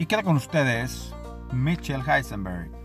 Y queda con ustedes Mitchell Heisenberg.